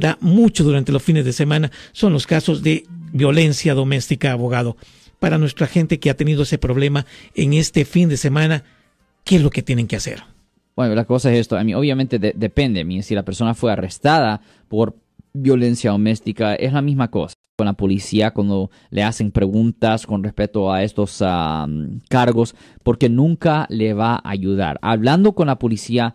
da mucho durante los fines de semana son los casos de violencia doméstica, abogado. Para nuestra gente que ha tenido ese problema en este fin de semana, ¿qué es lo que tienen que hacer? Bueno, la cosa es esto, a mí obviamente depende, si la persona fue arrestada por violencia doméstica, es la misma cosa con la policía cuando le hacen preguntas con respecto a estos cargos, porque nunca le va a ayudar. Hablando con la policía,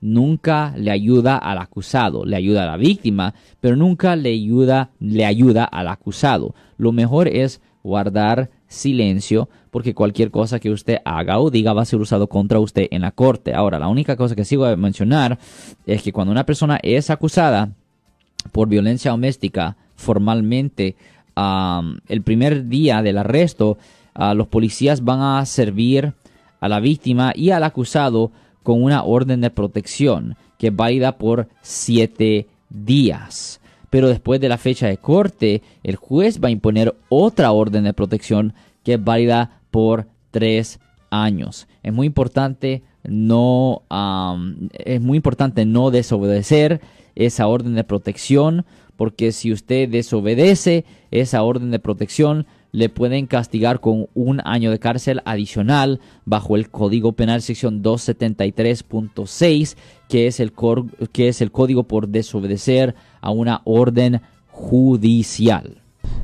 Nunca le ayuda al acusado, le ayuda a la víctima, pero nunca le ayuda, le ayuda al acusado. Lo mejor es guardar silencio porque cualquier cosa que usted haga o diga va a ser usado contra usted en la corte. Ahora, la única cosa que sigo a mencionar es que cuando una persona es acusada por violencia doméstica formalmente, el primer día del arresto, los policías van a servir a la víctima y al acusado con una orden de protección que va válida por siete días pero después de la fecha de corte, el juez va a imponer otra orden de protección que es válida por tres años. Es muy importante no, es muy importante no desobedecer esa orden de protección, porque si usted desobedece esa orden de protección, le pueden castigar con un año de cárcel adicional bajo el Código Penal sección 273.6, que, es el que es el código por desobedecer a una orden judicial.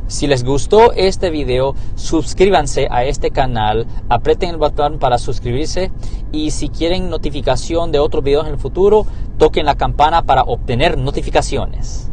Si les gustó este video, suscríbanse a este canal, aprieten el botón para suscribirse y si quieren notificación de otros videos en el futuro, toquen la campana para obtener notificaciones.